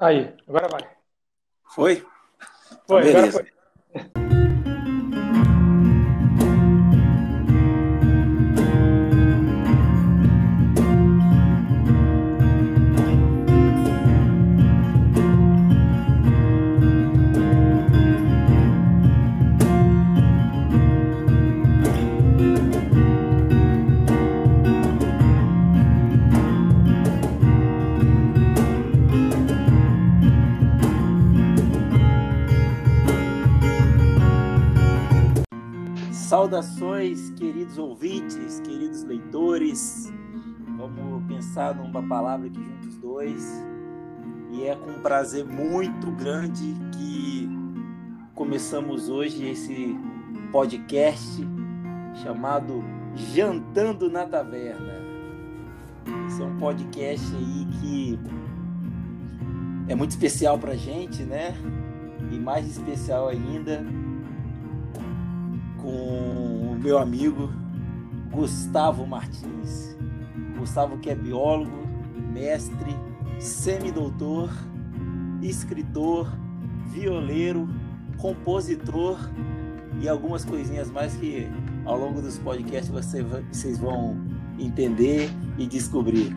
Aí, agora vai. Foi? Foi, Então, beleza. foi. Saudações, queridos ouvintes, queridos leitores. Vamos pensar numa palavra que junta os dois. E é com um prazer muito grande que começamos hoje esse podcast chamado Jantando na Taverna. Esse é um podcast aí que é muito especial pra gente, né? E mais especial ainda com o meu amigo Gustavo Martins. Gustavo que é biólogo, mestre, semidoutor, escritor, violeiro, compositor e algumas coisinhas mais que ao longo dos podcasts vocês vão entender e descobrir.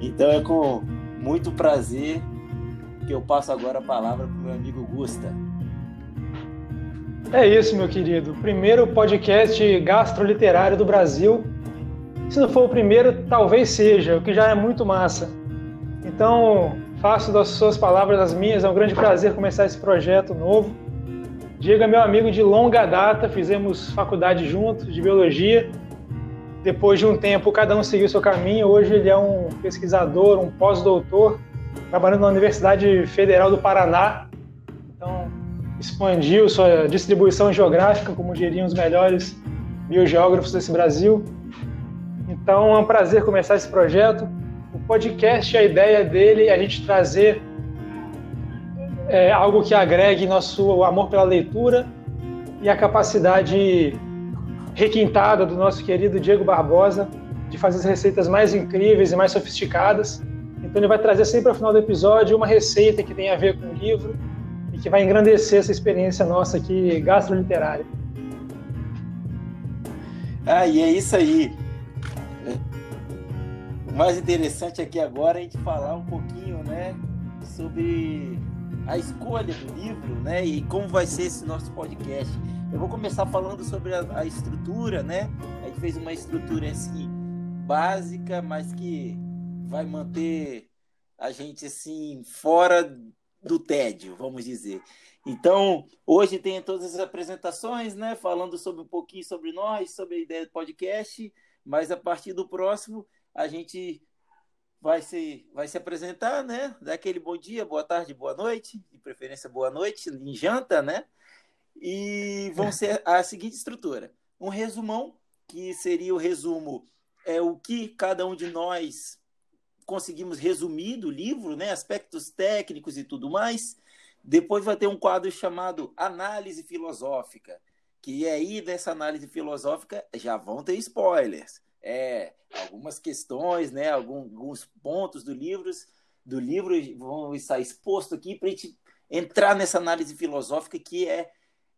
Então é com muito prazer que eu passo agora a palavra para o meu amigo Gusta. É isso, meu querido. Primeiro podcast gastroliterário do Brasil. Se não for o primeiro, talvez seja, o que já é muito massa. Então, faço das suas palavras as minhas. É um grande prazer começar esse projeto novo. Diego é meu amigo de longa data, fizemos faculdade juntos de biologia. Depois de um tempo, cada um seguiu seu caminho. Hoje ele é um pesquisador, um pós-doutor, trabalhando na Universidade Federal do Paraná. Então, expandiu sua distribuição geográfica, como diriam os melhores biogeógrafos desse Brasil. Então é um prazer começar esse projeto. O podcast, a ideia dele é a gente trazer é, algo que agregue nosso amor pela leitura e a capacidade requintada do nosso querido Diego Barbosa de fazer as receitas mais incríveis e mais sofisticadas. Então ele vai trazer sempre ao final do episódio uma receita que tem a ver com o livro e que vai engrandecer essa experiência nossa aqui gastroliterária. Ah, e é isso aí. O mais interessante aqui agora é a gente falar um pouquinho, né, sobre a escolha do livro, né, e como vai ser esse nosso podcast. Eu vou começar falando sobre a, a estrutura, né? A gente fez uma estrutura assim básica, mas que vai manter a gente assim fora do tédio, vamos dizer. Então, hoje tem todas as apresentações, né? Falando sobre um pouquinho sobre nós, sobre a ideia do podcast, mas a partir do próximo a gente vai se, vai se apresentar, né? Dar aquele bom dia, boa tarde, boa noite, de preferência boa noite, em janta, né? E vão ser a seguinte estrutura: um resumão, que seria o resumo, é o que cada um de nós conseguimos resumir do livro, né? Aspectos técnicos e tudo mais. Depois vai ter um quadro chamado Análise Filosófica, que aí nessa análise filosófica já vão ter spoilers. É, algumas questões, né, alguns pontos do livro, do livro vão estar expostos aqui para a gente entrar nessa análise filosófica que é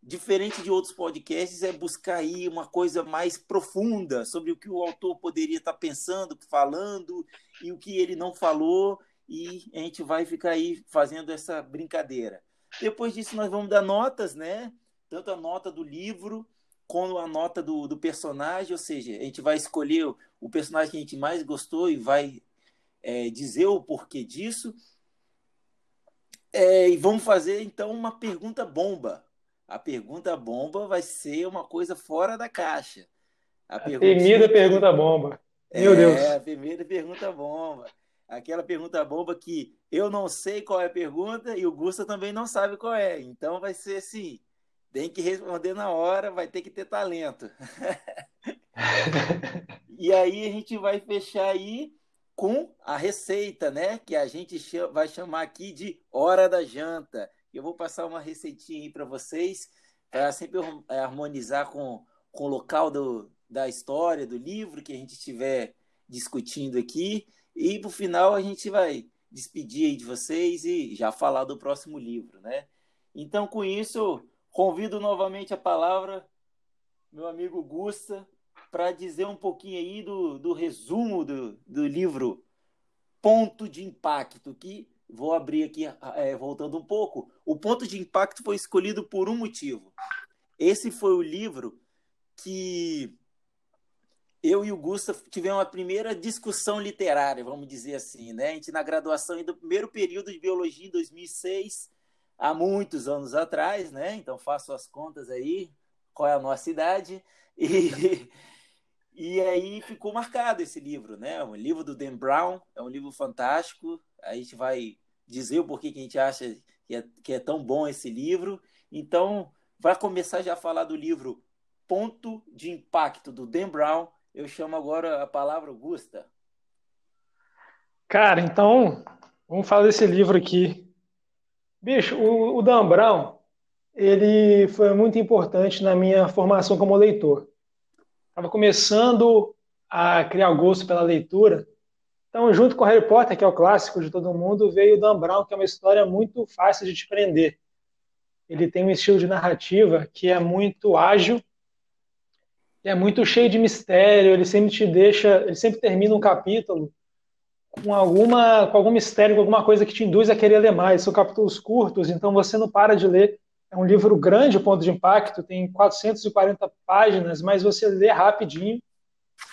diferente de outros podcasts, é buscar aí uma coisa mais profunda sobre o que o autor poderia estar pensando, falando e o que ele não falou e a gente vai ficar aí fazendo essa brincadeira. Depois disso, nós vamos dar notas, né? Tanto a nota do livro como a nota do, do personagem, ou seja, a gente vai escolher o personagem que a gente mais gostou e vai é, dizer o porquê disso. É, e vamos fazer então uma pergunta bomba. A pergunta bomba vai ser uma coisa fora da caixa. A, temida pergunta bomba. Meu é, Deus. a primeira pergunta bomba. Aquela pergunta bomba que eu não sei qual é a pergunta e o Gusta também não sabe qual é. Então vai ser assim: tem que responder na hora, vai ter que ter talento. e aí a gente vai fechar aí com a receita, né? Que a gente vai chamar aqui de hora da janta. Eu vou passar uma receitinha aí para vocês, para sempre harmonizar com, com o local do, da história, do livro que a gente estiver discutindo aqui. E no final a gente vai despedir de vocês e já falar do próximo livro, né? Então, com isso, convido novamente a palavra meu amigo Gusta para dizer um pouquinho aí do, do resumo do, do livro Ponto de Impacto, que vou abrir aqui, é, voltando um pouco. O Ponto de Impacto foi escolhido por um motivo. Esse foi o livro que eu e o Gustavo tivemos a primeira discussão literária, vamos dizer assim, né? A gente na graduação do primeiro período de biologia em 2006, há muitos anos atrás, né? Então faço as contas aí, qual é a nossa idade e e aí ficou marcado esse livro, né? Um livro do Dan Brown, é um livro fantástico. A gente vai dizer o porquê que a gente acha que é, que é tão bom esse livro. Então, vai começar já a falar do livro Ponto de Impacto do Dan Brown eu chamo agora a palavra Augusta. Cara, então, vamos falar desse livro aqui. Bicho, o, o Dan Brown, ele foi muito importante na minha formação como leitor. Estava começando a criar gosto pela leitura. Então, junto com Harry Potter, que é o clássico de todo mundo, veio o Dan Brown, que é uma história muito fácil de te prender. Ele tem um estilo de narrativa que é muito ágil é muito cheio de mistério, ele sempre te deixa, ele sempre termina um capítulo com alguma com algum mistério, com alguma coisa que te induz a querer ler mais. São capítulos curtos, então você não para de ler. É um livro grande, ponto de impacto, tem 440 páginas, mas você lê rapidinho.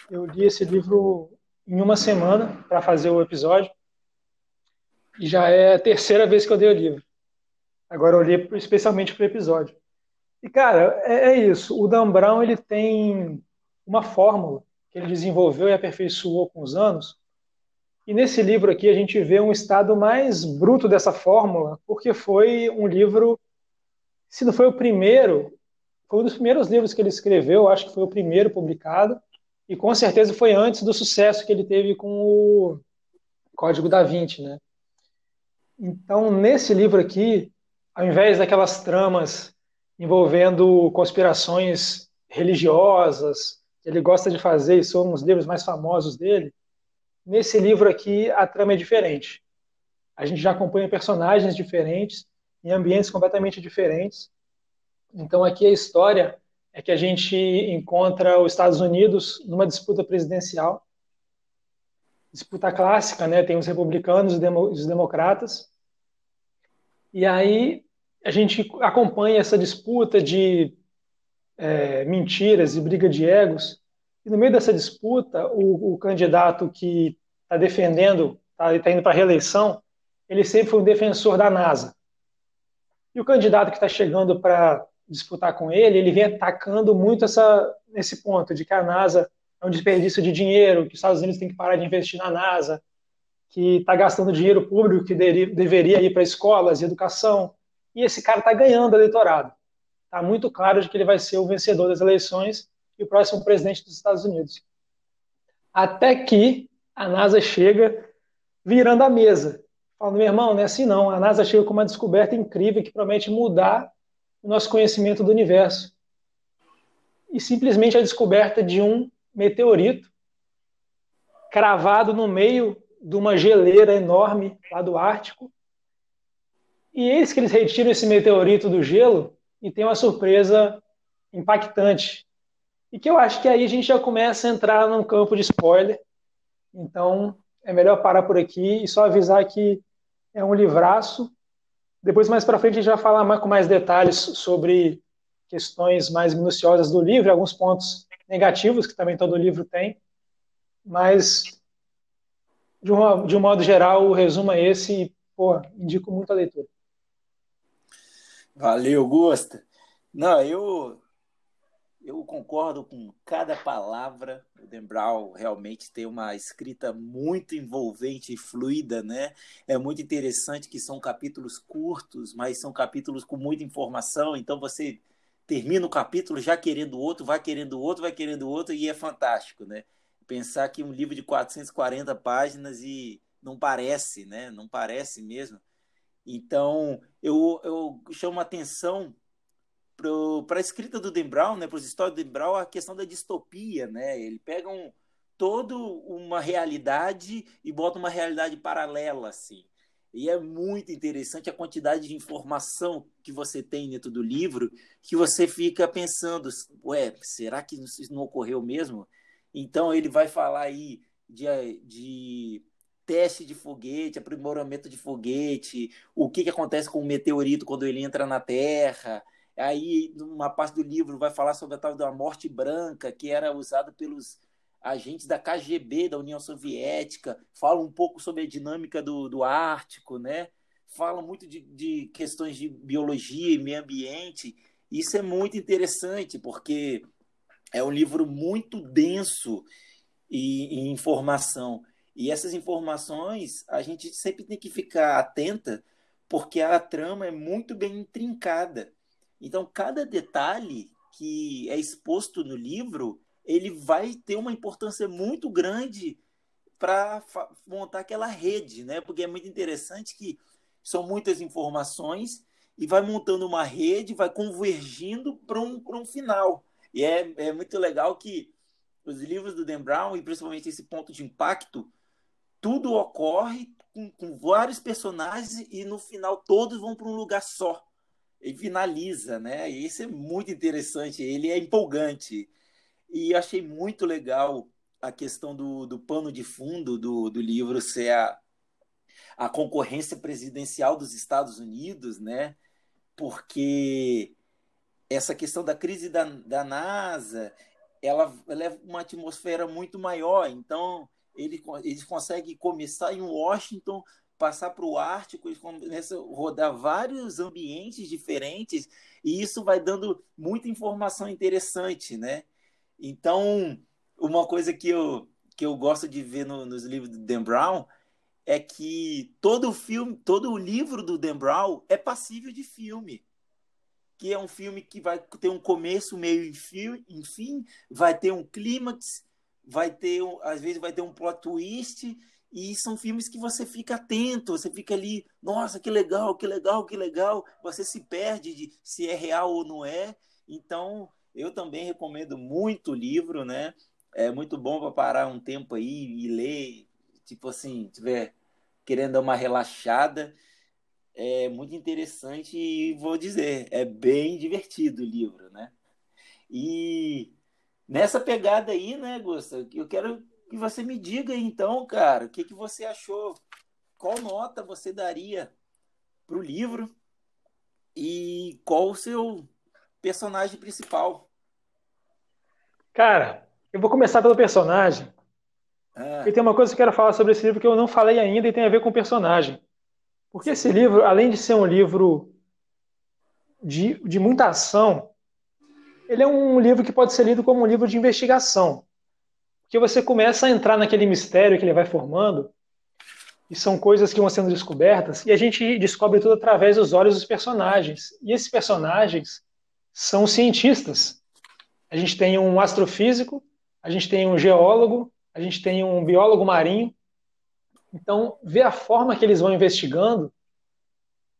Eu li esse livro em uma semana para fazer o episódio. E já é a terceira vez que eu dei o livro. Agora eu li especialmente para o episódio. E, cara, é, é, isso. O Dan Brown ele tem uma fórmula que ele desenvolveu e aperfeiçoou com os anos. E nesse livro aqui a gente vê um estado mais bruto dessa fórmula, porque foi um livro, se não foi o primeiro, foi um dos primeiros livros que ele escreveu, acho que foi o primeiro publicado, e com certeza foi antes do sucesso que ele teve com o Código da Vinci, né? Então, nesse livro aqui, ao invés daquelas tramas envolvendo conspirações religiosas, ele gosta de fazer, e são os livros mais famosos dele. Nesse livro aqui, a trama é diferente. A gente já acompanha personagens diferentes, em ambientes completamente diferentes. Então, aqui a história é que a gente encontra os Estados Unidos numa disputa presidencial. Disputa clássica, né? Tem os republicanos e os democratas. E aí a gente acompanha essa disputa de é, mentiras e briga de egos. E no meio dessa disputa, o, o candidato que está defendendo, está tá indo para a reeleição, ele sempre foi um defensor da NASA. E o candidato que está chegando para disputar com ele, ele vem atacando muito essa, nesse ponto de que a NASA é um desperdício de dinheiro, que os Estados Unidos têm que parar de investir na NASA, que está gastando dinheiro público que deveria ir para escolas e educação, e esse cara está ganhando eleitorado. Está muito claro de que ele vai ser o vencedor das eleições e o próximo presidente dos Estados Unidos. Até que a NASA chega virando a mesa. Falando, meu irmão, não é assim não. A NASA chega com uma descoberta incrível que promete mudar o nosso conhecimento do universo. E simplesmente a descoberta de um meteorito cravado no meio de uma geleira enorme lá do Ártico, e eis que eles retiram esse meteorito do gelo e tem uma surpresa impactante. E que eu acho que aí a gente já começa a entrar num campo de spoiler. Então, é melhor parar por aqui e só avisar que é um livraço. Depois, mais para frente, a gente vai falar mais, com mais detalhes sobre questões mais minuciosas do livro, alguns pontos negativos que também todo livro tem. Mas, de, uma, de um modo geral, o resumo é esse e, pô, indico muito a leitura. Valeu, Gusta. Não, eu eu concordo com cada palavra. O Brown realmente tem uma escrita muito envolvente e fluida, né? É muito interessante que são capítulos curtos, mas são capítulos com muita informação. Então você termina o capítulo já querendo outro, vai querendo outro, vai querendo outro e é fantástico, né? Pensar que um livro de 440 páginas e não parece, né? Não parece mesmo. Então, eu, eu chamo atenção para a escrita do Dan Brown, né, para os histórias do Dan Brown, a questão da distopia. Né? Ele pega um, toda uma realidade e bota uma realidade paralela, assim. E é muito interessante a quantidade de informação que você tem dentro do livro, que você fica pensando, ué, será que isso não ocorreu mesmo? Então ele vai falar aí de, de teste de foguete, aprimoramento de foguete, o que, que acontece com o meteorito quando ele entra na Terra. Aí, numa parte do livro, vai falar sobre a tal da morte branca, que era usada pelos agentes da KGB da União Soviética, fala um pouco sobre a dinâmica do, do Ártico, né? fala muito de, de questões de biologia e meio ambiente. Isso é muito interessante, porque é um livro muito denso em, em informação. E essas informações a gente sempre tem que ficar atenta, porque a trama é muito bem intrincada. Então, cada detalhe que é exposto no livro ele vai ter uma importância muito grande para montar aquela rede, né? Porque é muito interessante que são muitas informações e vai montando uma rede, vai convergindo para um, um final. E é, é muito legal que os livros do Dan Brown, e principalmente esse ponto de impacto, tudo ocorre com, com vários personagens e no final todos vão para um lugar só. Ele finaliza, né? E isso é muito interessante, ele é empolgante. E achei muito legal a questão do, do pano de fundo do, do livro ser a, a concorrência presidencial dos Estados Unidos, né? Porque essa questão da crise da, da NASA, ela, ela é uma atmosfera muito maior. Então, ele, eles conseguem começar em Washington, passar para o Ártico, a rodar vários ambientes diferentes, e isso vai dando muita informação interessante, né? Então, uma coisa que eu, que eu gosto de ver no, nos livros do Dan Brown é que todo filme, todo o livro do Dan Brown é passível de filme. Que é um filme que vai ter um começo, meio e fim, vai ter um clímax, vai ter, às vezes vai ter um plot twist, e são filmes que você fica atento, você fica ali, nossa, que legal, que legal, que legal, você se perde de se é real ou não é. Então, eu também recomendo muito o livro, né? É muito bom para parar um tempo aí e ler, tipo assim, tiver querendo dar uma relaxada. É muito interessante e vou dizer, é bem divertido o livro, né? E nessa pegada aí, né, Gusta, eu quero que você me diga então, cara, o que, que você achou? Qual nota você daria para o livro? E qual o seu personagem principal? Cara, eu vou começar pelo personagem. É. E tem uma coisa que eu quero falar sobre esse livro que eu não falei ainda e tem a ver com o personagem. Porque esse livro, além de ser um livro de, de muita ação, ele é um livro que pode ser lido como um livro de investigação. Porque você começa a entrar naquele mistério que ele vai formando, e são coisas que vão sendo descobertas, e a gente descobre tudo através dos olhos dos personagens. E esses personagens são cientistas. A gente tem um astrofísico, a gente tem um geólogo, a gente tem um biólogo marinho. Então, ver a forma que eles vão investigando,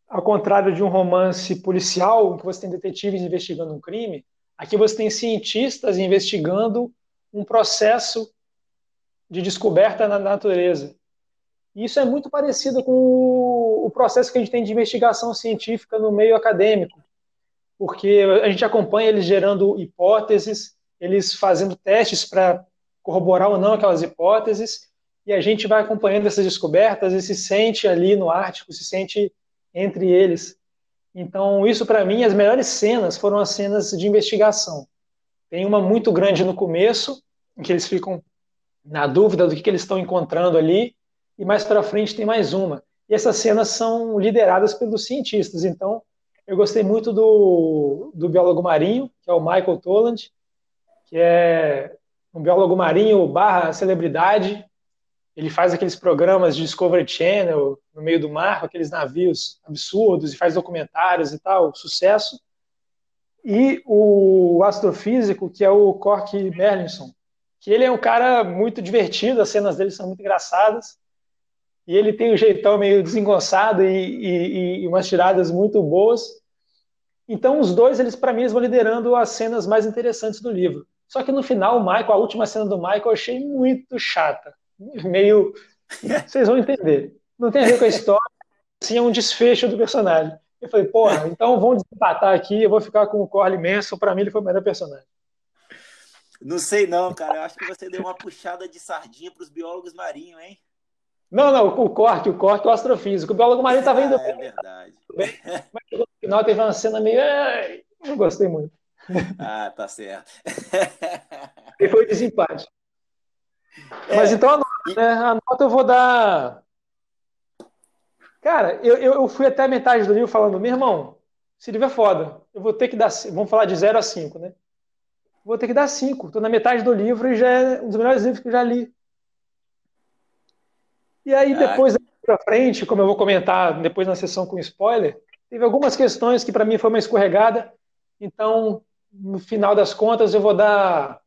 ao contrário de um romance policial, em que você tem detetives investigando um crime, aqui você tem cientistas investigando um processo de descoberta na natureza. Isso é muito parecido com o processo que a gente tem de investigação científica no meio acadêmico porque a gente acompanha eles gerando hipóteses, eles fazendo testes para corroborar ou não aquelas hipóteses, e a gente vai acompanhando essas descobertas e se sente ali no Ártico, se sente entre eles. Então, isso para mim, as melhores cenas foram as cenas de investigação. Tem uma muito grande no começo, em que eles ficam na dúvida do que, que eles estão encontrando ali, e mais para frente tem mais uma. E essas cenas são lideradas pelos cientistas, então eu gostei muito do, do biólogo marinho, que é o Michael Toland, que é um biólogo marinho barra celebridade. Ele faz aqueles programas de Discovery Channel no meio do mar, com aqueles navios absurdos, e faz documentários e tal, sucesso. E o astrofísico, que é o Cork Merlinson, que ele é um cara muito divertido, as cenas dele são muito engraçadas e ele tem um jeitão meio desengonçado e, e, e umas tiradas muito boas. Então, os dois, eles para mim, eles vão liderando as cenas mais interessantes do livro. Só que no final, o Michael, a última cena do Michael, eu achei muito chata. Meio. Vocês vão entender. Não tem a ver com a história, sim é um desfecho do personagem. Eu falei, porra, então vamos desempatar aqui, eu vou ficar com o Corley Manson, para mim ele foi o melhor personagem. Não sei não, cara. Eu acho que você deu uma puxada de sardinha para os biólogos marinhos, hein? Não, não, o corte, o corte, o astrofísico. O biólogo marinho estava indo. Ah, é verdade. Mas no final teve uma cena meio. Não gostei muito. Ah, tá certo. E foi desempate. É, Mas então a nota, né? A nota eu vou dar. Cara, eu, eu fui até a metade do livro falando, meu irmão, esse livro é foda. Eu vou ter que dar. Vamos falar de 0 a 5, né? Vou ter que dar 5. Estou na metade do livro e já é um dos melhores livros que eu já li. E aí, ah. depois, para frente, como eu vou comentar depois na sessão com spoiler, teve algumas questões que para mim foi uma escorregada. Então, no final das contas, eu vou dar.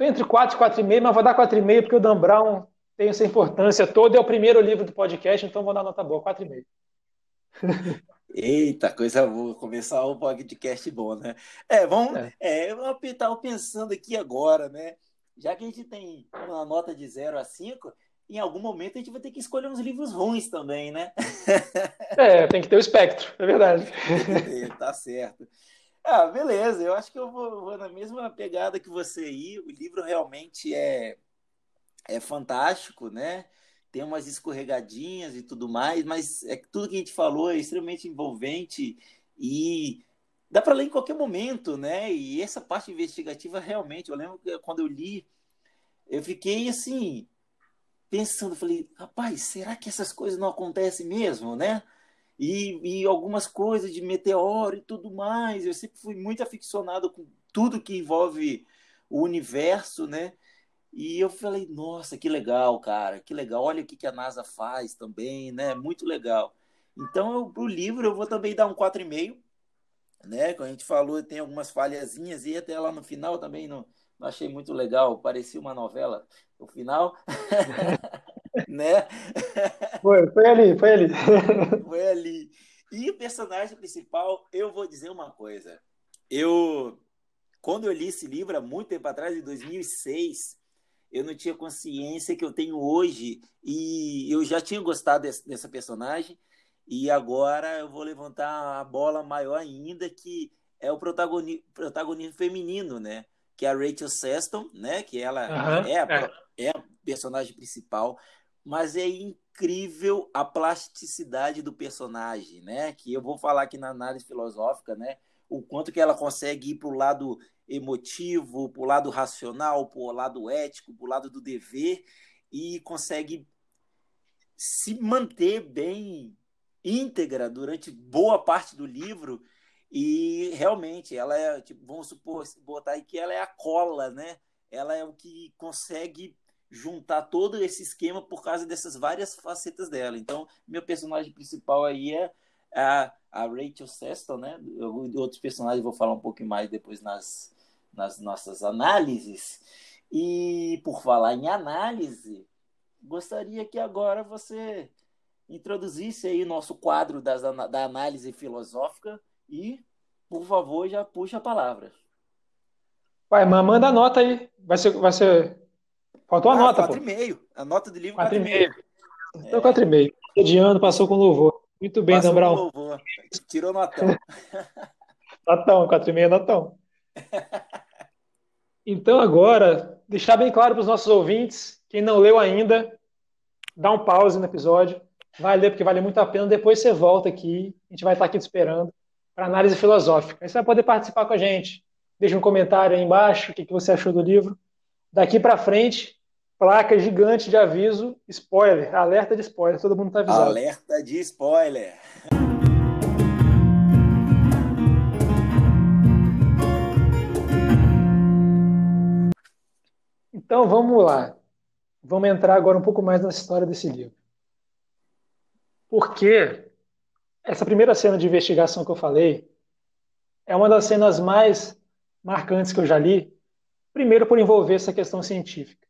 Estou entre 4 e 4,5, mas vou dar 4,5 porque o Dan Brown tem essa importância toda. É o primeiro livro do podcast, então vou dar nota boa, 4,5. Eita, coisa boa, começar o podcast bom, né? É, vamos. É. É, eu estava pensando aqui agora, né? Já que a gente tem uma nota de 0 a 5, em algum momento a gente vai ter que escolher uns livros ruins também, né? É, tem que ter o espectro, é verdade. tá certo. Ah, beleza, eu acho que eu vou, vou, na mesma pegada que você aí. O livro realmente é, é fantástico, né? Tem umas escorregadinhas e tudo mais, mas é que tudo que a gente falou é extremamente envolvente e dá para ler em qualquer momento, né? E essa parte investigativa realmente, eu lembro que quando eu li, eu fiquei assim, pensando, falei, rapaz, será que essas coisas não acontecem mesmo, né? E, e algumas coisas de meteoro e tudo mais. Eu sempre fui muito aficionado com tudo que envolve o universo, né? E eu falei, nossa, que legal, cara, que legal. Olha o que, que a NASA faz também, né? Muito legal. Então, o livro, eu vou também dar um 4,5, né? Como a gente falou, tem algumas falhazinhas e até lá no final também não, não achei muito legal. Parecia uma novela no final, né? Foi, foi ali, foi ali. foi ali. E o personagem principal, eu vou dizer uma coisa. Eu, quando eu li esse livro há muito tempo atrás, em 2006, eu não tinha consciência que eu tenho hoje e eu já tinha gostado desse, dessa personagem e agora eu vou levantar a bola maior ainda que é o protagonismo, protagonismo feminino, né? Que é a Rachel Seston, né? Que ela uhum, é, a, é. é a personagem principal, mas é incrível a plasticidade do personagem, né? Que eu vou falar aqui na análise filosófica, né? O quanto que ela consegue ir para o lado emotivo, para o lado racional, para o lado ético, para o lado do dever, e consegue se manter bem íntegra durante boa parte do livro. E realmente, ela é, tipo, vamos supor, botar aí que ela é a cola, né? Ela é o que consegue juntar todo esse esquema por causa dessas várias facetas dela. Então, meu personagem principal aí é a, a Rachel Seston, né? Outros personagens vou falar um pouquinho mais depois nas, nas nossas análises. E por falar em análise, gostaria que agora você introduzisse aí nosso quadro das, da análise filosófica e, por favor, já puxa a palavra. Vai, manda a nota aí. Vai ser. Vai ser... Faltou a ah, nota, 4,5. A nota do livro 4,5. Então, 4,5. É. De ano passou com louvor. Muito bem, Dan Brown. Tirou notão. notão, 4,5 é notão. Então, agora, deixar bem claro para os nossos ouvintes, quem não leu ainda, dá um pause no episódio, vai ler porque vale muito a pena. Depois você volta aqui, a gente vai estar aqui te esperando para análise filosófica. Aí você vai poder participar com a gente. Deixa um comentário aí embaixo, o que você achou do livro. Daqui para frente, placa gigante de aviso, spoiler, alerta de spoiler, todo mundo está avisado. Alerta de spoiler. Então vamos lá. Vamos entrar agora um pouco mais na história desse livro. Porque essa primeira cena de investigação que eu falei é uma das cenas mais marcantes que eu já li. Primeiro, por envolver essa questão científica.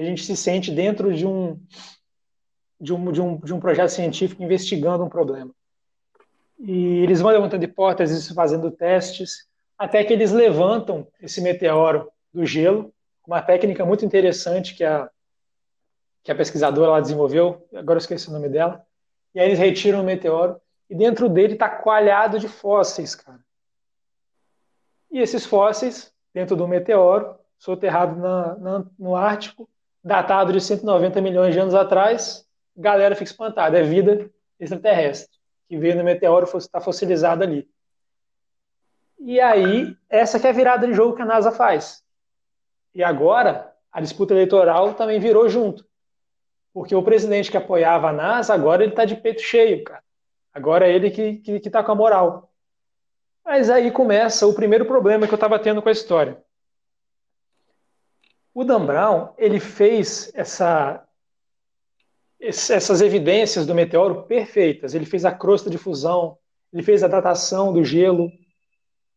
A gente se sente dentro de um, de um, de um, de um projeto científico investigando um problema. E eles vão levantando hipóteses, fazendo testes, até que eles levantam esse meteoro do gelo, uma técnica muito interessante que a, que a pesquisadora lá desenvolveu, agora eu esqueci o nome dela, e aí eles retiram o meteoro, e dentro dele está coalhado de fósseis, cara. E esses fósseis, dentro do meteoro, soterrado na, na, no Ártico, datado de 190 milhões de anos atrás, galera fica espantada, é vida extraterrestre, que veio no meteoro e está fossilizada ali. E aí, essa que é a virada de jogo que a NASA faz. E agora, a disputa eleitoral também virou junto. Porque o presidente que apoiava a NASA, agora ele está de peito cheio, cara. Agora é ele que, que, que tá com a moral. Mas aí começa o primeiro problema que eu estava tendo com a história. O Dan Brown, ele fez essa, essas evidências do meteoro perfeitas. Ele fez a crosta de fusão, ele fez a datação do gelo,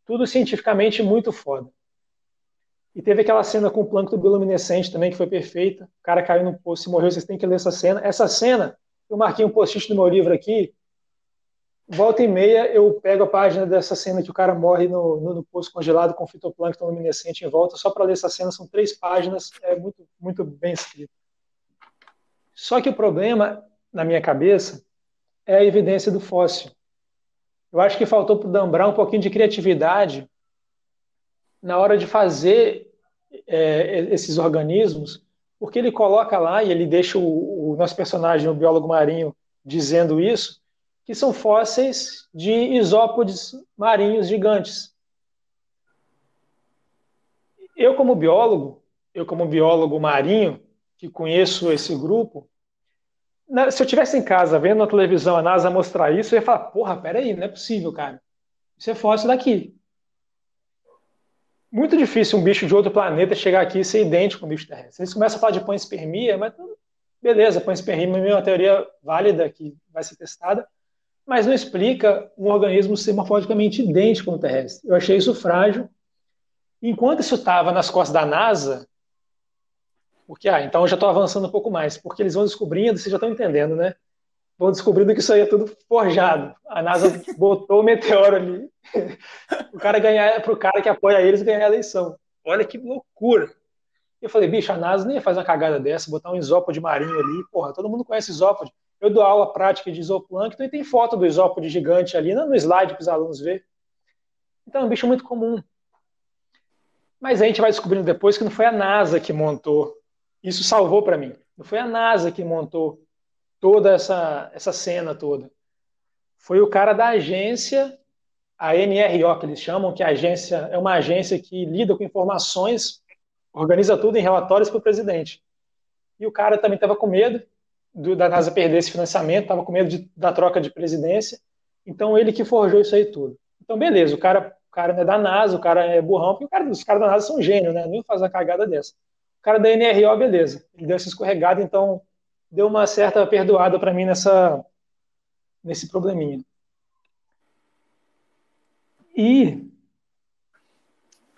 tudo cientificamente muito foda. E teve aquela cena com o plâncton bioluminescente também, que foi perfeita. O cara caiu no poço e morreu, vocês têm que ler essa cena. Essa cena, eu marquei um post-it no meu livro aqui. Volta e meia eu pego a página dessa cena que o cara morre no, no, no poço congelado com fitoplâncton luminescente em volta, só para ler essa cena, são três páginas, é muito, muito bem escrito. Só que o problema, na minha cabeça, é a evidência do fóssil. Eu acho que faltou para o Dan um pouquinho de criatividade na hora de fazer é, esses organismos, porque ele coloca lá e ele deixa o, o, nosso personagem, o biólogo marinho, dizendo isso, que são fósseis de isópodes marinhos gigantes. Eu como biólogo, eu como biólogo marinho, que conheço esse grupo, se eu tivesse em casa vendo na televisão a NASA mostrar isso, eu ia falar, porra, peraí, não é possível, cara. Isso é fóssil daqui. Muito difícil um bicho de outro planeta chegar aqui e ser idêntico com um bicho terrestre. Eles começam a falar de panspermia, mas beleza, panspermia é uma teoria válida que vai ser testada, mas não explica um organismo ser morfologicamente idêntico com o terrestre. Eu achei isso frágil. Enquanto isso estava nas costas da NASA, porque, ah, então eu já estou avançando um pouco mais, porque eles vão descobrindo, vocês já estão entendendo, né? Vão descobrindo que isso aí é tudo forjado. A NASA botou o meteoro ali o cara ganhar, para o cara que apoia eles ganhar a eleição. Olha que loucura. Eu falei, bicho, a NASA nem ia fazer uma cagada dessa, botar um isópode marinho ali. Porra, todo mundo conhece isópode. Eu dou aula prática de isoplâncton e tem foto do isópode gigante ali no slide para os alunos ver. Então é um bicho muito comum. Mas a gente vai descobrindo depois que não foi a NASA que montou isso salvou para mim. Não foi a NASA que montou toda essa, essa cena toda. Foi o cara da agência, a NRO, que eles chamam, que a agência é uma agência que lida com informações, organiza tudo em relatórios para o presidente. E o cara também estava com medo do, da NASA perder esse financiamento, estava com medo de, da troca de presidência. Então ele que forjou isso aí tudo. Então, beleza, o cara, o cara não é da NASA, o cara é burrão, porque cara, os caras da NASA são gênios, né? Não fazer uma cagada dessa cara da NRO, beleza. Ele deu essa escorregada, então deu uma certa perdoada para mim nessa, nesse probleminha. E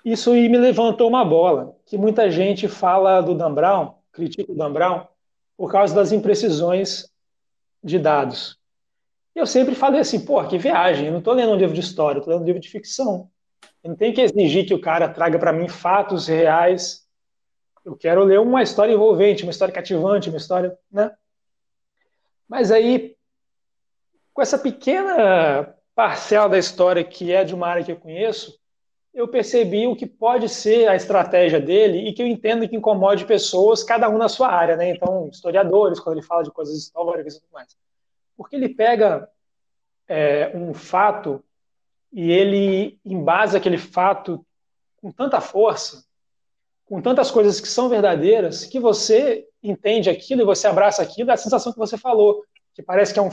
isso aí me levantou uma bola, que muita gente fala do Dan Brown, critica o Dan Brown, por causa das imprecisões de dados. Eu sempre falei assim, pô, que viagem, eu não estou lendo um livro de história, estou lendo um livro de ficção. Eu não tenho que exigir que o cara traga para mim fatos reais eu quero ler uma história envolvente, uma história cativante, uma história, né? Mas aí, com essa pequena parcela da história que é de uma área que eu conheço, eu percebi o que pode ser a estratégia dele e que eu entendo que incomode pessoas, cada um na sua área, né? Então, historiadores, quando ele fala de coisas históricas e tudo mais. Porque ele pega é, um fato e ele embasa aquele fato com tanta força com tantas coisas que são verdadeiras, que você entende aquilo e você abraça aquilo, é a sensação que você falou, que parece que é um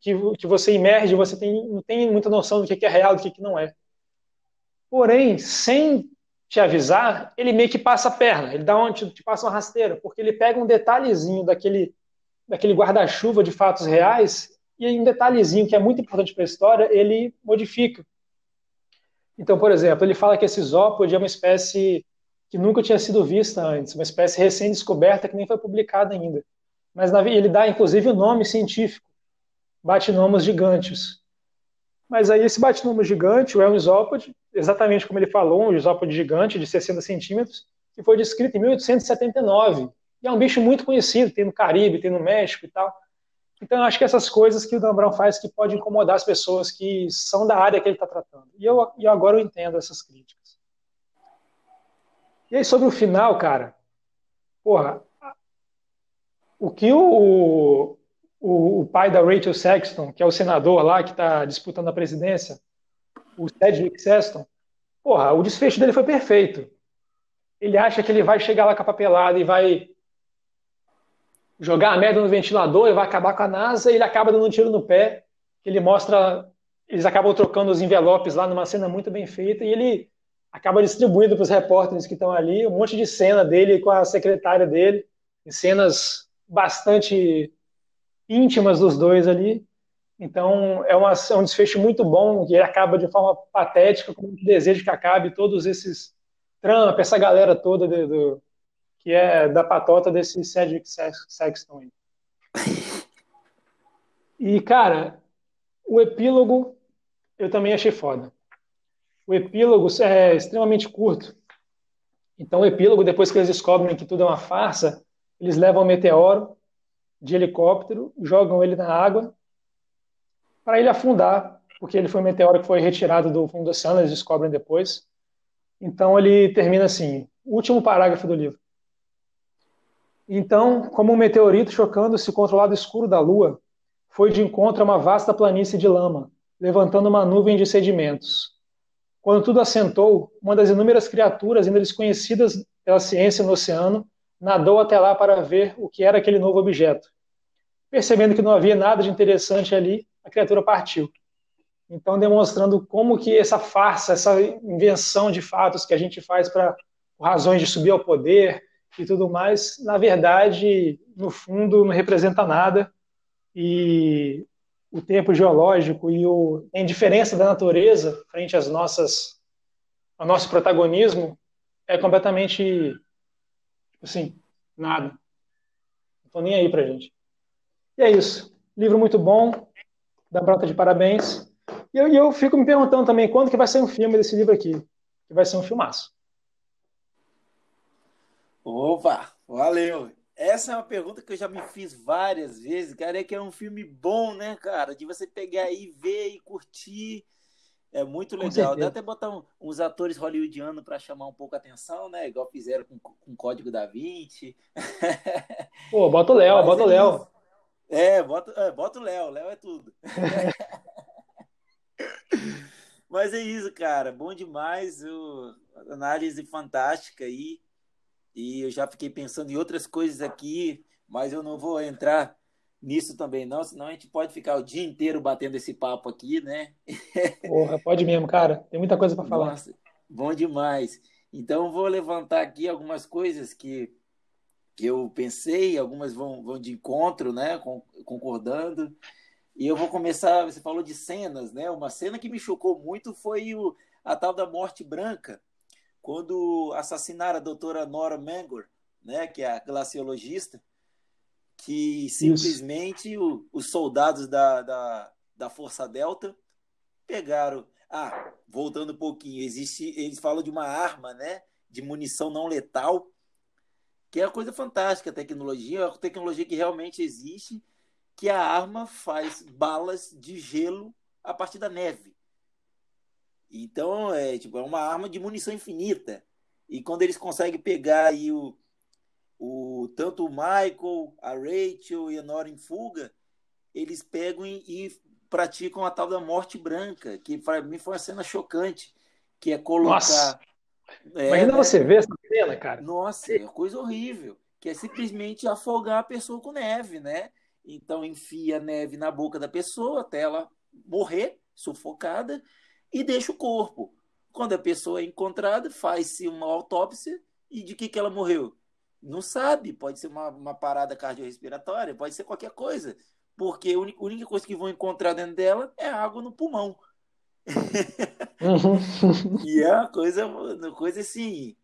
que, que você emerge, você tem, não tem muita noção do que é real, do que não é. Porém, sem te avisar, ele meio que passa a perna, ele dá onde te passa uma rasteira, porque ele pega um detalhezinho daquele, daquele guarda-chuva de fatos reais e um detalhezinho que é muito importante para a história, ele modifica. Então, por exemplo, ele fala que esse isópode é uma espécie que nunca tinha sido vista antes, uma espécie recém-descoberta que nem foi publicada ainda. Mas ele dá, inclusive, o nome científico, Batinomos gigantes. Mas aí esse Batinomo gigante, o Elmisópode, exatamente como ele falou, um isópode gigante de 60 centímetros, que foi descrito em 1879. E é um bicho muito conhecido, tem no Caribe, tem no México e tal. Então, eu acho que essas coisas que o Dan Brown faz que pode incomodar as pessoas que são da área que ele está tratando. E eu, eu agora eu entendo essas críticas. E aí, sobre o final, cara, porra, o que o, o, o pai da Rachel Sexton, que é o senador lá que está disputando a presidência, o Cedric Sexton, porra, o desfecho dele foi perfeito. Ele acha que ele vai chegar lá com a papelada e vai jogar a merda no ventilador e vai acabar com a NASA e ele acaba dando um tiro no pé. Ele mostra, eles acabam trocando os envelopes lá numa cena muito bem feita e ele acaba distribuindo para os repórteres que estão ali um monte de cena dele com a secretária dele, cenas bastante íntimas dos dois ali. Então é, uma, é um desfecho muito bom que acaba de forma patética, como que desejo que acabe todos esses Trump, essa galera toda do, do que é da patota desse Cedric Sexton aí. E, cara, o epílogo eu também achei foda. O epílogo é extremamente curto. Então, o epílogo, depois que eles descobrem que tudo é uma farsa, eles levam o meteoro de helicóptero, jogam ele na água para ele afundar, porque ele foi um meteoro que foi retirado do fundo do oceano, eles descobrem depois. Então, ele termina assim, último parágrafo do livro. Então, como um meteorito chocando-se contra o lado escuro da Lua, foi de encontro a uma vasta planície de lama, levantando uma nuvem de sedimentos. Quando tudo assentou, uma das inúmeras criaturas ainda desconhecidas pela ciência no oceano nadou até lá para ver o que era aquele novo objeto. Percebendo que não havia nada de interessante ali, a criatura partiu. Então, demonstrando como que essa farsa, essa invenção de fatos que a gente faz para razões de subir ao poder, e tudo mais, na verdade, no fundo, não representa nada. E o tempo geológico e o, a indiferença da natureza frente às nossas, ao nosso protagonismo é completamente, assim, nada. Não tô nem aí pra gente. E é isso. Livro muito bom, da Brota de parabéns. E eu, eu fico me perguntando também quando que vai ser um filme desse livro aqui, que vai ser um filmaço. Opa, valeu. Essa é uma pergunta que eu já me fiz várias vezes, cara. É que é um filme bom, né, cara? De você pegar e ver e curtir. É muito legal. Dá até botar um, uns atores hollywoodianos para chamar um pouco a atenção, né? Igual fizeram com, com Código da Vinci. Pô, bota o Léo, bota o Léo. É, bota, é, bota o Léo. Léo é tudo. Mas é isso, cara. Bom demais. O, análise fantástica aí e eu já fiquei pensando em outras coisas aqui, mas eu não vou entrar nisso também não, senão a gente pode ficar o dia inteiro batendo esse papo aqui, né? Porra, pode mesmo, cara. Tem muita coisa para falar. Nossa, bom demais. Então vou levantar aqui algumas coisas que, que eu pensei, algumas vão, vão de encontro, né? Concordando. E eu vou começar, você falou de cenas, né? Uma cena que me chocou muito foi o, a tal da morte branca, quando assassinaram a doutora Nora Mangor, né, que é a glaciologista, que simplesmente o, os soldados da, da, da Força Delta pegaram. Ah, voltando um pouquinho, existe, eles falam de uma arma, né, de munição não letal, que é uma coisa fantástica, a tecnologia, é uma tecnologia que realmente existe, que a arma faz balas de gelo a partir da neve. Então, é, tipo, é uma arma de munição infinita. E quando eles conseguem pegar aí o, o, tanto o Michael, a Rachel e a Nora em fuga, eles pegam e, e praticam a tal da morte branca, que para mim foi uma cena chocante, que é colocar... Nossa. É, Imagina né? você ver essa cena, cara. Nossa, é coisa horrível. Que é simplesmente afogar a pessoa com neve, né? Então enfia neve na boca da pessoa até ela morrer, sufocada, e deixa o corpo. Quando a pessoa é encontrada, faz-se uma autópsia e de que, que ela morreu? Não sabe, pode ser uma, uma parada cardiorrespiratória, pode ser qualquer coisa, porque a única, a única coisa que vão encontrar dentro dela é água no pulmão. Uhum. e é uma coisa, uma coisa assim,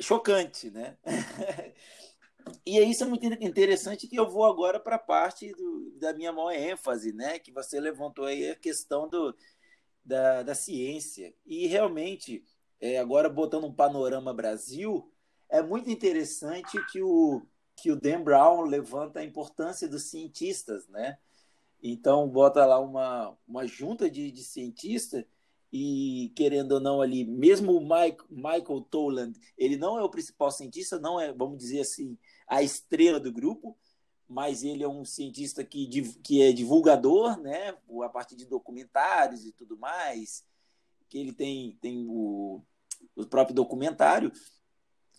chocante, né? E isso é muito interessante que eu vou agora para a parte do, da minha maior ênfase, né? Que você levantou aí a questão do, da, da ciência. E realmente, é, agora botando um panorama Brasil, é muito interessante que o, que o Dan Brown levanta a importância dos cientistas, né? Então, bota lá uma, uma junta de, de cientistas e, querendo ou não, ali, mesmo o Mike, Michael Toland, ele não é o principal cientista, não é, vamos dizer assim, a estrela do grupo, mas ele é um cientista que, que é divulgador, né? A partir de documentários e tudo mais, que ele tem, tem o, o próprio documentário.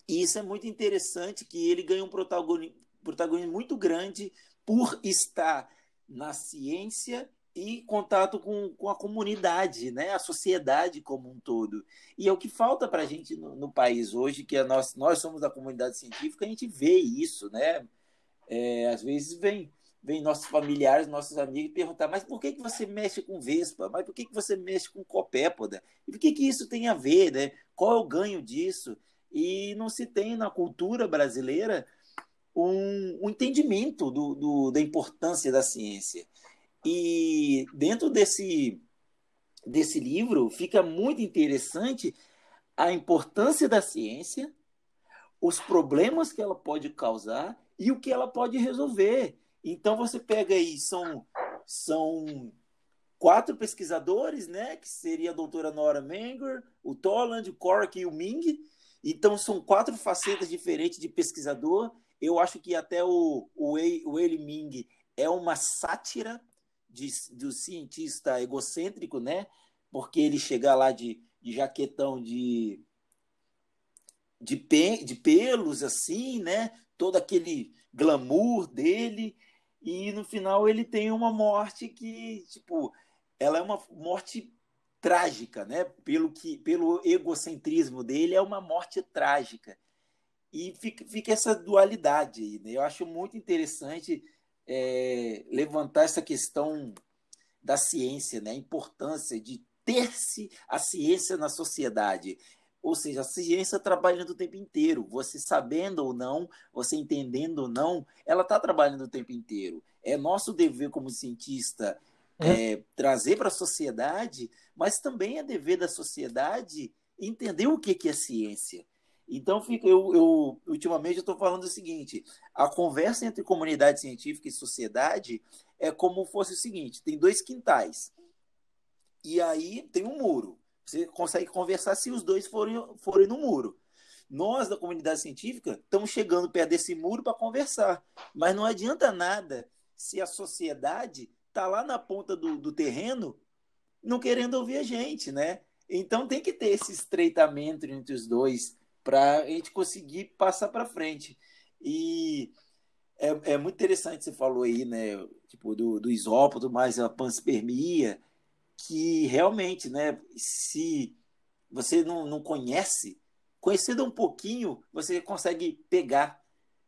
E isso é muito interessante que ele ganha um protagonismo, protagonismo muito grande por estar na ciência e contato com, com a comunidade, né? a sociedade como um todo. E é o que falta para a gente no, no, país hoje, que é nós, nós somos da comunidade científica, a gente vê isso, né? É, às vezes vem, vem nossos familiares, nossos amigos perguntar, mas por que, que você mexe com vespa? Mas por que, que você mexe com copépoda? E por que, que isso tem a ver? Né? Qual é o ganho disso? E não se tem na cultura brasileira um, um entendimento do, do, da importância da ciência. E dentro desse, desse livro fica muito interessante a importância da ciência, os problemas que ela pode causar e o que ela pode resolver. Então você pega aí, são, são quatro pesquisadores, né? Que seria a doutora Nora Menger, o Toland, o Cork e o Ming. Então são quatro facetas diferentes de pesquisador. Eu acho que até o, o, Wei, o Wei Ming é uma sátira de, do cientista egocêntrico, né? Porque ele chega lá de, de jaquetão de, de, pe, de pelos, assim, né? todo aquele glamour dele e no final ele tem uma morte que tipo ela é uma morte trágica né pelo que pelo egocentrismo dele é uma morte trágica e fica, fica essa dualidade aí, né? eu acho muito interessante é, levantar essa questão da ciência né a importância de ter-se a ciência na sociedade ou seja, a ciência trabalhando o tempo inteiro. Você sabendo ou não, você entendendo ou não, ela está trabalhando o tempo inteiro. É nosso dever como cientista é. É, trazer para a sociedade, mas também é dever da sociedade entender o que, que é ciência. Então, fica, eu, eu ultimamente eu estou falando o seguinte: a conversa entre comunidade científica e sociedade é como fosse o seguinte: tem dois quintais. E aí tem um muro. Você consegue conversar se os dois forem, forem no muro. Nós, da comunidade científica, estamos chegando perto desse muro para conversar. Mas não adianta nada se a sociedade está lá na ponta do, do terreno não querendo ouvir a gente, né? Então tem que ter esse estreitamento entre os dois para a gente conseguir passar para frente. E é, é, muito interessante você falou aí, né? Tipo, do, do isópodo, mais a panspermia que realmente, né, se você não, não conhece, conhecendo um pouquinho, você consegue pegar.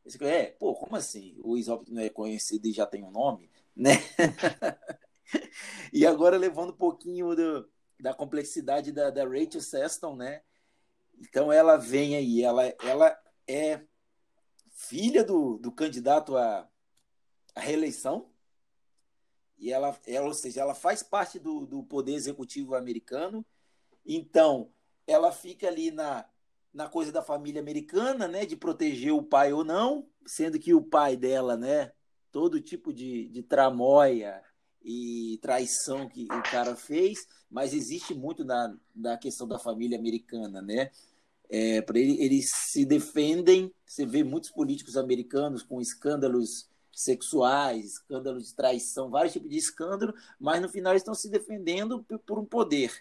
Você, é, pô, como assim? O isópodo não é conhecido e já tem um nome, né? e agora levando um pouquinho do, da complexidade da, da Rachel Seston, né? Então ela vem aí, ela, ela é filha do, do candidato à, à reeleição, e ela, ela, ou seja, ela faz parte do, do poder executivo americano, então ela fica ali na, na coisa da família americana, né, de proteger o pai ou não, sendo que o pai dela, né, todo tipo de, de tramóia e traição que o cara fez, mas existe muito na, na questão da família americana, né? É, para ele, eles se defendem. Você vê muitos políticos americanos com escândalos sexuais, escândalos de traição, vários tipos de escândalo, mas no final estão se defendendo por um poder.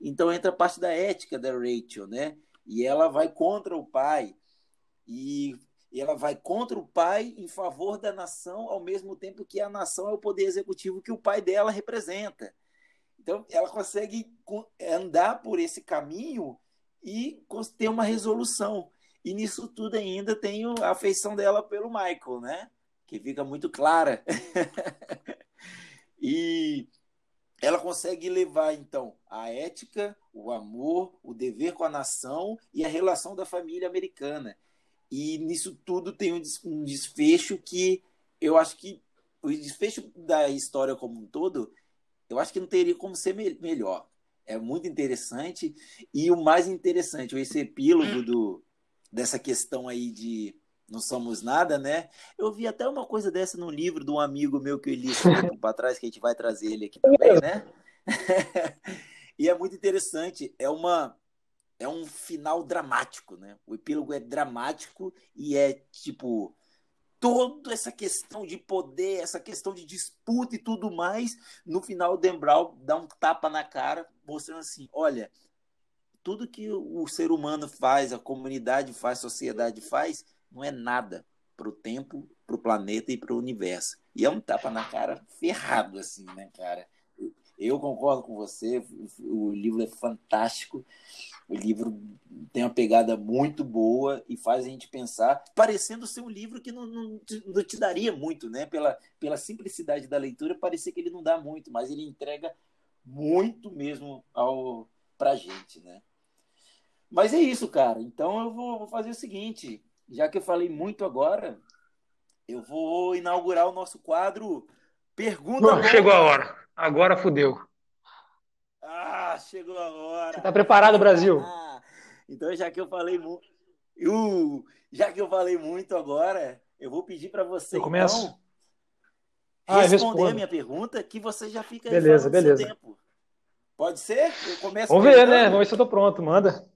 Então entra a parte da ética da Rachel, né? E ela vai contra o pai e ela vai contra o pai em favor da nação, ao mesmo tempo que a nação é o poder executivo que o pai dela representa. Então ela consegue andar por esse caminho e ter uma resolução. E nisso tudo ainda tem a afeição dela pelo Michael, né? que fica muito clara. e ela consegue levar, então, a ética, o amor, o dever com a nação e a relação da família americana. E nisso tudo tem um desfecho que eu acho que o desfecho da história como um todo, eu acho que não teria como ser melhor. É muito interessante. E o mais interessante, esse epílogo do, dessa questão aí de não somos nada, né? Eu vi até uma coisa dessa num livro de um amigo meu que eu li para trás, que a gente vai trazer ele aqui também, né? e é muito interessante. É uma é um final dramático, né? O epílogo é dramático e é tipo toda essa questão de poder, essa questão de disputa e tudo mais, no final o Brown dá um tapa na cara, mostrando assim, olha, tudo que o ser humano faz, a comunidade faz, a sociedade faz, não é nada para o tempo, para o planeta e para o universo. E é um tapa na cara ferrado, assim, né, cara? Eu concordo com você, o livro é fantástico. O livro tem uma pegada muito boa e faz a gente pensar, parecendo ser um livro que não, não, não te daria muito, né? Pela, pela simplicidade da leitura, parecia que ele não dá muito, mas ele entrega muito mesmo ao pra gente, né? Mas é isso, cara. Então eu vou, vou fazer o seguinte, já que eu falei muito agora, eu vou inaugurar o nosso quadro Pergunta. chegou a hora. Agora fudeu. Ah, chegou a hora. Você tá preparado, Brasil? Ah, então, já que eu falei muito. Uh, já que eu falei muito agora, eu vou pedir para você, eu começo? então, ah, responder a minha pergunta, que você já fica beleza, beleza. tempo. Pode ser? Eu começo Vamos ver, né? Vamos ver se eu tô pronto. Manda.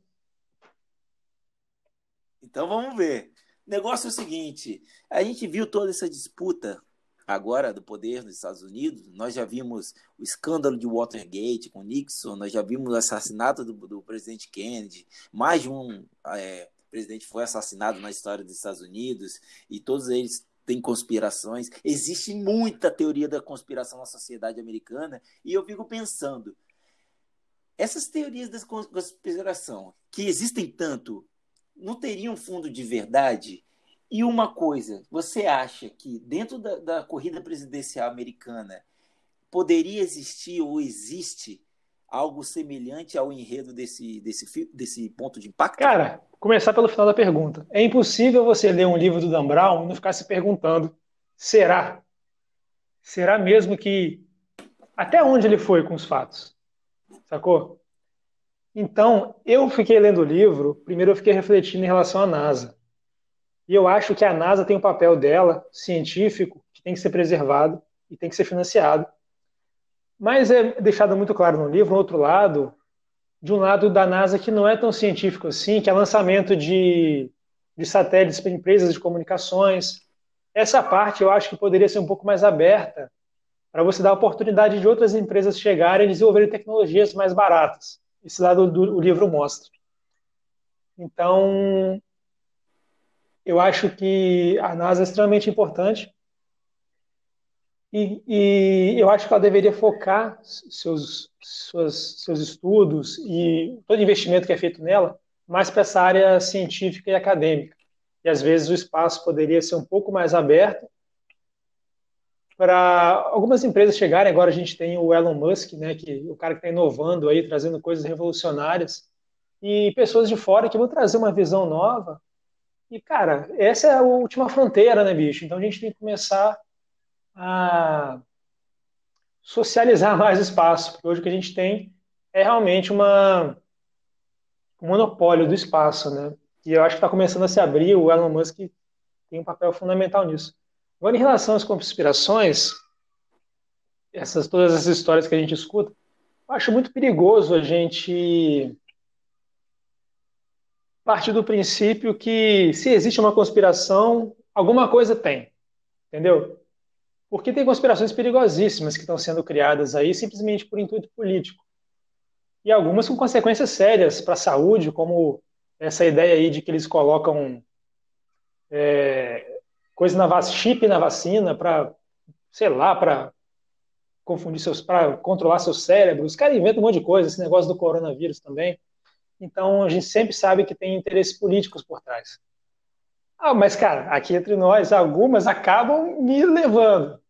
Então vamos ver. O negócio é o seguinte: a gente viu toda essa disputa agora do poder nos Estados Unidos. Nós já vimos o escândalo de Watergate com Nixon, nós já vimos o assassinato do, do presidente Kennedy, mais de um é, presidente foi assassinado na história dos Estados Unidos, e todos eles têm conspirações. Existe muita teoria da conspiração na sociedade americana, e eu fico pensando, essas teorias da conspiração, que existem tanto, não teriam fundo de verdade? E uma coisa, você acha que dentro da, da, corrida presidencial americana poderia existir ou existe algo semelhante ao enredo desse, desse, desse ponto de impacto? Cara, começar pelo final da pergunta. É impossível você ler um livro do Dan Brown e não ficar se perguntando: será? Será mesmo que. Até onde ele foi com os fatos? Sacou? Então, eu fiquei lendo o livro, primeiro eu fiquei refletindo em relação à NASA. E eu acho que a NASA tem um papel dela, científico, que tem que ser preservado e tem que ser financiado. Mas é deixado muito claro no livro, no outro lado, de um lado da NASA que não é tão científico assim, que é lançamento de, de satélites para empresas de comunicações. Essa parte eu acho que poderia ser um pouco mais aberta para você dar a oportunidade de outras empresas chegarem e desenvolverem tecnologias mais baratas. Esse lado do, do livro mostra. Então, eu acho que a NASA é extremamente importante e, e eu acho que ela deveria focar seus, suas, seus estudos e todo investimento que é feito nela mais para essa área científica e acadêmica. E às vezes o espaço poderia ser um pouco mais aberto para algumas empresas chegarem. Agora a gente tem o Elon Musk, né, que o cara que está inovando aí, trazendo coisas revolucionárias, e pessoas de fora que vão trazer uma visão nova e, cara, essa é a última fronteira, né, bicho? Então a gente tem que começar a socializar mais espaço, porque hoje o que a gente tem é realmente uma, um monopólio do espaço, né? E eu acho que está começando a se abrir, o Elon Musk tem um papel fundamental nisso. Agora, em relação às conspirações, essas, todas essas histórias que a gente escuta, eu acho muito perigoso a gente partir do princípio que se existe uma conspiração, alguma coisa tem. Entendeu? Porque tem conspirações perigosíssimas que estão sendo criadas aí simplesmente por intuito político. E algumas com consequências sérias para a saúde, como essa ideia aí de que eles colocam é, coisa na chip na vacina para, sei lá, para confundir seus, para controlar seus cérebros. Os caras inventam um monte de coisa, esse negócio do coronavírus também. Então a gente sempre sabe que tem interesses políticos por trás. Ah, mas cara, aqui entre nós, algumas acabam me levando.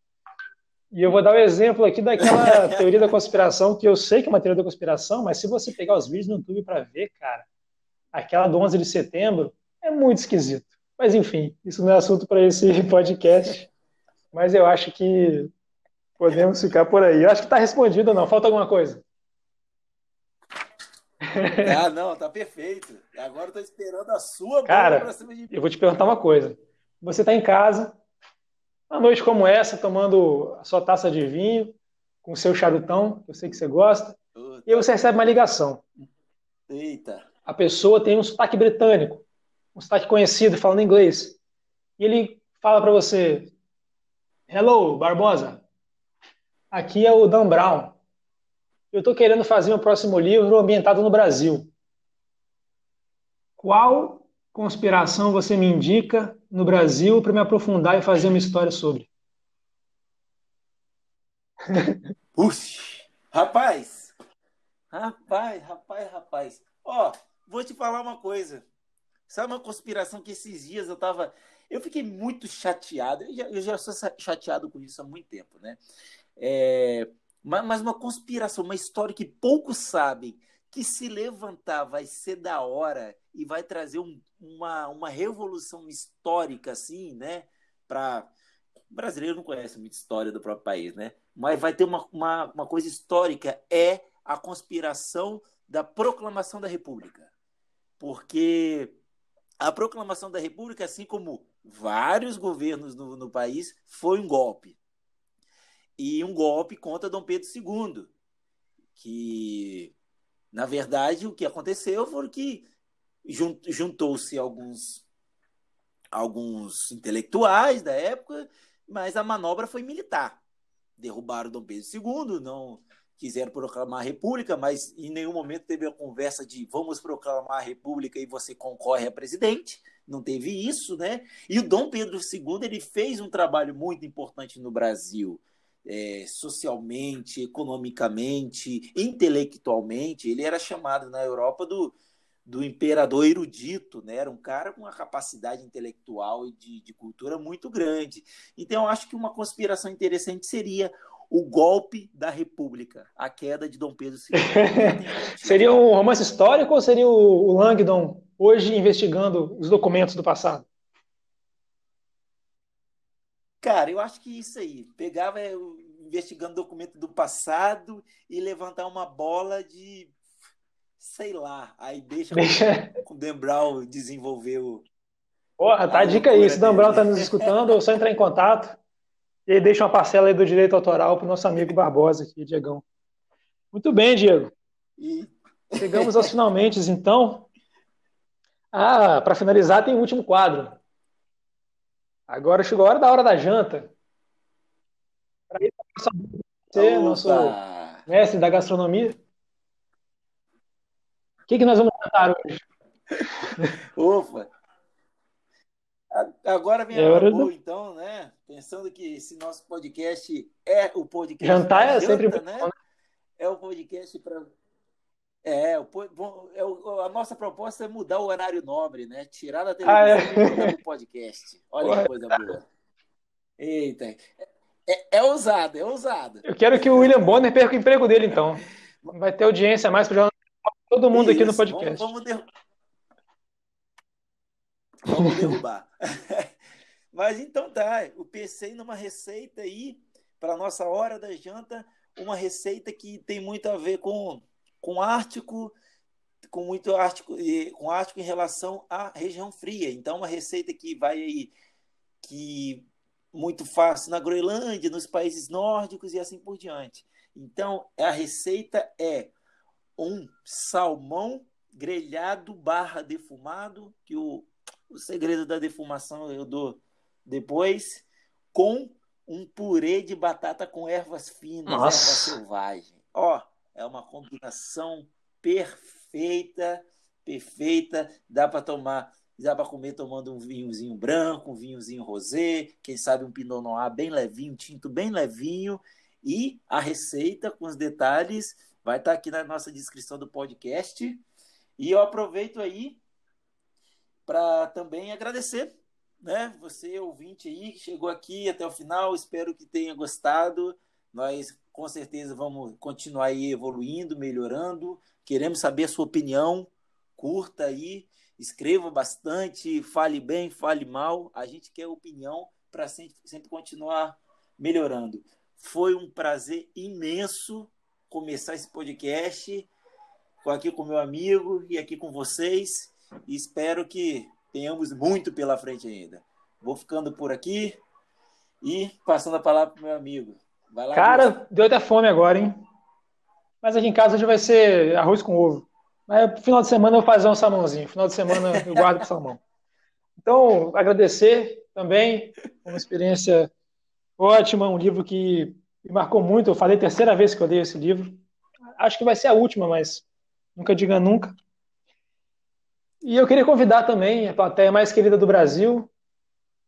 E eu vou dar o um exemplo aqui daquela teoria da conspiração, que eu sei que é uma teoria da conspiração, mas se você pegar os vídeos no YouTube para ver, cara, aquela do 11 de setembro é muito esquisito. Mas enfim, isso não é assunto para esse podcast. Mas eu acho que podemos ficar por aí. Eu acho que está respondido ou não. Falta alguma coisa? Ah, não, tá perfeito. Agora eu tô esperando a sua Cara, pra cima de eu vou te perguntar uma coisa. Você tá em casa, uma noite como essa, tomando a sua taça de vinho, com o seu charutão, que eu sei que você gosta, Puta. e aí você recebe uma ligação. Eita. A pessoa tem um sotaque britânico, um sotaque conhecido, falando inglês. E ele fala para você: Hello, Barbosa. Aqui é o Dan Brown. Eu estou querendo fazer meu próximo livro ambientado no Brasil. Qual conspiração você me indica no Brasil para me aprofundar e fazer uma história sobre? Puxa, rapaz, rapaz, rapaz, rapaz. Ó, vou te falar uma coisa. Sabe uma conspiração que esses dias eu tava. Eu fiquei muito chateado. Eu já, eu já sou chateado com isso há muito tempo, né? É, mas uma conspiração, uma história que poucos sabem, que se levantar vai ser da hora e vai trazer um, uma, uma revolução histórica, assim, né? Para o brasileiro não conhece muita história do próprio país, né? Mas vai ter uma, uma, uma coisa histórica, é a conspiração da proclamação da República. Porque a proclamação da República, assim como vários governos no, no país, foi um golpe. E um golpe contra Dom Pedro II, que, na verdade, o que aconteceu foi que juntou-se alguns, alguns intelectuais da época, mas a manobra foi militar. Derrubaram Dom Pedro II, não quiseram proclamar a república, mas em nenhum momento teve a conversa de vamos proclamar a república e você concorre a presidente. Não teve isso, né? E o Dom Pedro II ele fez um trabalho muito importante no Brasil. É, socialmente, economicamente, intelectualmente, ele era chamado na Europa do, do imperador erudito, né? Era um cara com uma capacidade intelectual e de, de cultura muito grande. Então, eu acho que uma conspiração interessante seria o golpe da República, a queda de Dom Pedro II. seria um romance histórico ou seria o Langdon hoje investigando os documentos do passado? Cara, eu acho que isso aí. Pegava é, investigando documento do passado e levantar uma bola de sei lá, aí deixa, o Dan Brown desenvolver o. Porra, tá a, a dica aí. Se o Dan Brown tá nos escutando, é só entrar em contato. E aí deixa uma parcela aí do direito autoral para o nosso amigo Barbosa aqui, Diegão. Muito bem, Diego. E... Chegamos aos finalmente, então. Ah, para finalizar, tem o um último quadro. Agora chegou a hora da hora da janta. Para isso, você, Opa. nosso mestre da gastronomia. O que, que nós vamos jantar hoje? Ufa! Agora vem a hora do... então, né? Pensando que esse nosso podcast é o podcast. Jantar é janta, sempre né? né? É o podcast para. É, o, é o, a nossa proposta é mudar o horário nobre, né? Tirar da televisão ah, é. e mudar o podcast. Olha que coisa boa. Eita. É, é, ousado, é ousado. Eu quero que o William Bonner perca o emprego dele, então. Vai ter audiência mais para todo mundo Isso, aqui no podcast. Vamos, vamos, Vamos derrubar. Mas então tá, eu pensei numa receita aí, para nossa hora da janta, uma receita que tem muito a ver com, com Ártico, com muito Ártico, com Ártico em relação à região fria. Então, uma receita que vai aí, que muito fácil na Groenlândia, nos países nórdicos e assim por diante. Então, a receita é um salmão grelhado barra defumado, que o o segredo da defumação eu dou depois, com um purê de batata com ervas finas, Nossa. erva selvagem. Ó, é uma combinação perfeita, perfeita. Dá para tomar, dá para comer tomando um vinhozinho branco, um vinhozinho rosé, quem sabe um pinot noir bem levinho, tinto bem levinho. E a receita com os detalhes vai estar tá aqui na nossa descrição do podcast. E eu aproveito aí para também agradecer, né? Você, ouvinte aí, que chegou aqui até o final, espero que tenha gostado. Nós, com certeza, vamos continuar aí evoluindo, melhorando. Queremos saber a sua opinião. Curta aí, escreva bastante, fale bem, fale mal. A gente quer opinião para sempre, sempre continuar melhorando. Foi um prazer imenso começar esse podcast aqui com meu amigo e aqui com vocês. E espero que tenhamos muito pela frente ainda. Vou ficando por aqui e passando a palavra para meu amigo. Lá, Cara, deu até fome agora, hein? Mas aqui em casa hoje vai ser arroz com ovo. Mas no final de semana eu vou fazer um salmãozinho. Final de semana eu guardo com salmão. Então, agradecer também. Uma experiência ótima, um livro que me marcou muito. Eu falei a terceira vez que eu dei esse livro. Acho que vai ser a última, mas nunca diga nunca. E eu queria convidar também a plateia mais querida do Brasil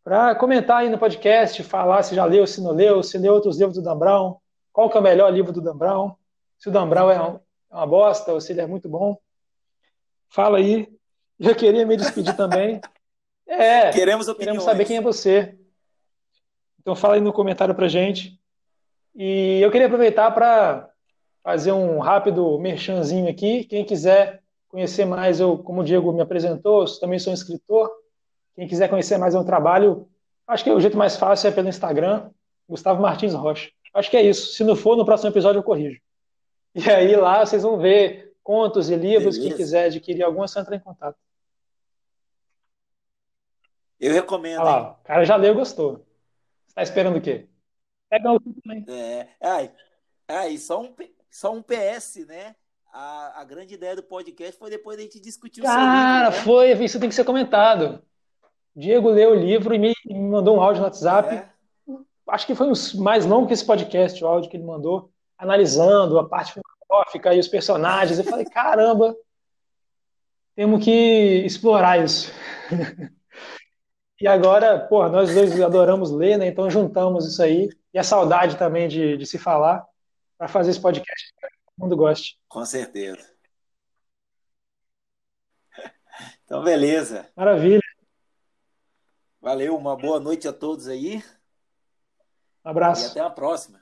para comentar aí no podcast, falar se já leu, se não leu, se leu outros livros do Dan Brown, qual que é o melhor livro do Dan Brown, se o Dan Brown é, um, é uma bosta ou se ele é muito bom. Fala aí. Eu queria me despedir também. É, queremos, queremos saber quem é você. Então fala aí no comentário pra gente. E eu queria aproveitar para fazer um rápido merchanzinho aqui. Quem quiser conhecer mais, eu, como o Diego me apresentou, também sou um escritor. Quem quiser conhecer mais meu trabalho, acho que o jeito mais fácil é pelo Instagram, Gustavo Martins Rocha. Acho que é isso. Se não for, no próximo episódio eu corrijo. E aí lá vocês vão ver contos e livros. Beleza. Quem quiser adquirir algum, é só entrar em contato. Eu recomendo. Ah lá, o cara já leu e gostou. Você tá esperando o quê? Pega o também. É, ai, ai, só um, só um PS, né? A, a grande ideia do podcast foi depois da gente discutir o Cara, livro, né? foi, isso tem que ser comentado. Diego leu o livro e me, mandou um áudio no WhatsApp. É. Acho que foi um mais longo que esse podcast, o áudio que ele mandou, analisando a parte filosófica e os personagens. Eu falei, caramba, temos que explorar isso. e agora, pô, nós dois adoramos ler, né? Então juntamos isso aí e a saudade também de, de se falar para fazer esse podcast que todo mundo goste. Com certeza. Então, beleza. Maravilha. Valeu, uma boa noite a todos aí. Um abraço. E até a próxima.